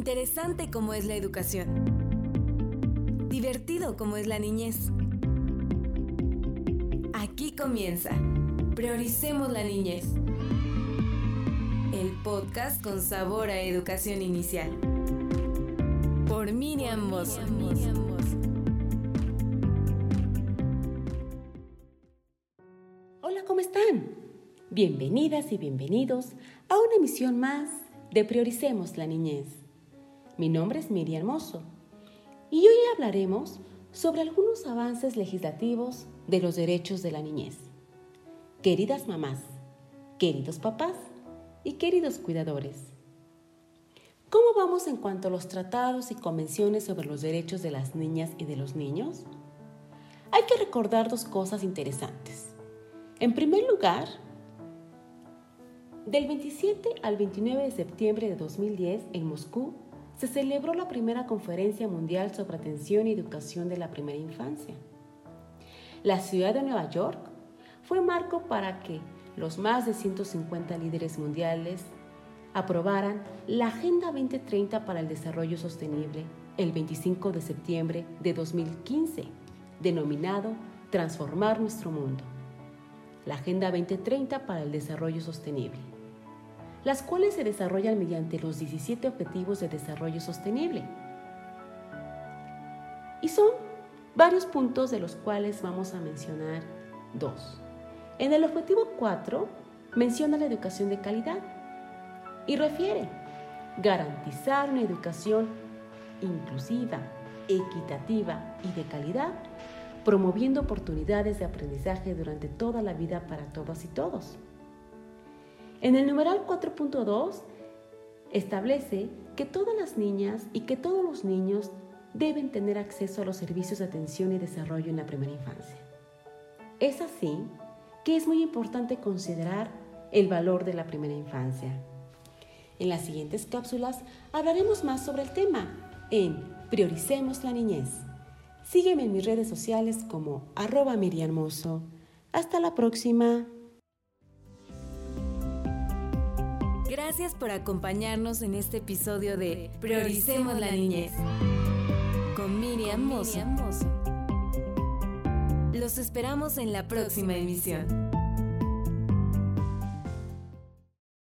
Interesante como es la educación. Divertido como es la niñez. Aquí comienza. Prioricemos la niñez. El podcast con sabor a educación inicial. Por Miriam Mosso. Hola, ¿cómo están? Bienvenidas y bienvenidos a una emisión más de Prioricemos la Niñez. Mi nombre es Miriam Mosso y hoy hablaremos sobre algunos avances legislativos de los derechos de la niñez. Queridas mamás, queridos papás y queridos cuidadores, ¿cómo vamos en cuanto a los tratados y convenciones sobre los derechos de las niñas y de los niños? Hay que recordar dos cosas interesantes. En primer lugar, del 27 al 29 de septiembre de 2010, en Moscú, se celebró la primera conferencia mundial sobre atención y educación de la primera infancia. La ciudad de Nueva York fue marco para que los más de 150 líderes mundiales aprobaran la Agenda 2030 para el Desarrollo Sostenible el 25 de septiembre de 2015, denominado Transformar nuestro mundo. La Agenda 2030 para el Desarrollo Sostenible las cuales se desarrollan mediante los 17 Objetivos de Desarrollo Sostenible. Y son varios puntos de los cuales vamos a mencionar dos. En el objetivo 4 menciona la educación de calidad y refiere garantizar una educación inclusiva, equitativa y de calidad, promoviendo oportunidades de aprendizaje durante toda la vida para todas y todos. En el numeral 4.2 establece que todas las niñas y que todos los niños deben tener acceso a los servicios de atención y desarrollo en la primera infancia. Es así que es muy importante considerar el valor de la primera infancia. En las siguientes cápsulas hablaremos más sobre el tema en Prioricemos la Niñez. Sígueme en mis redes sociales como arroba miriamoso. Hasta la próxima. Gracias por acompañarnos en este episodio de Prioricemos la Niñez con Miriam Mozo. Los esperamos en la próxima emisión.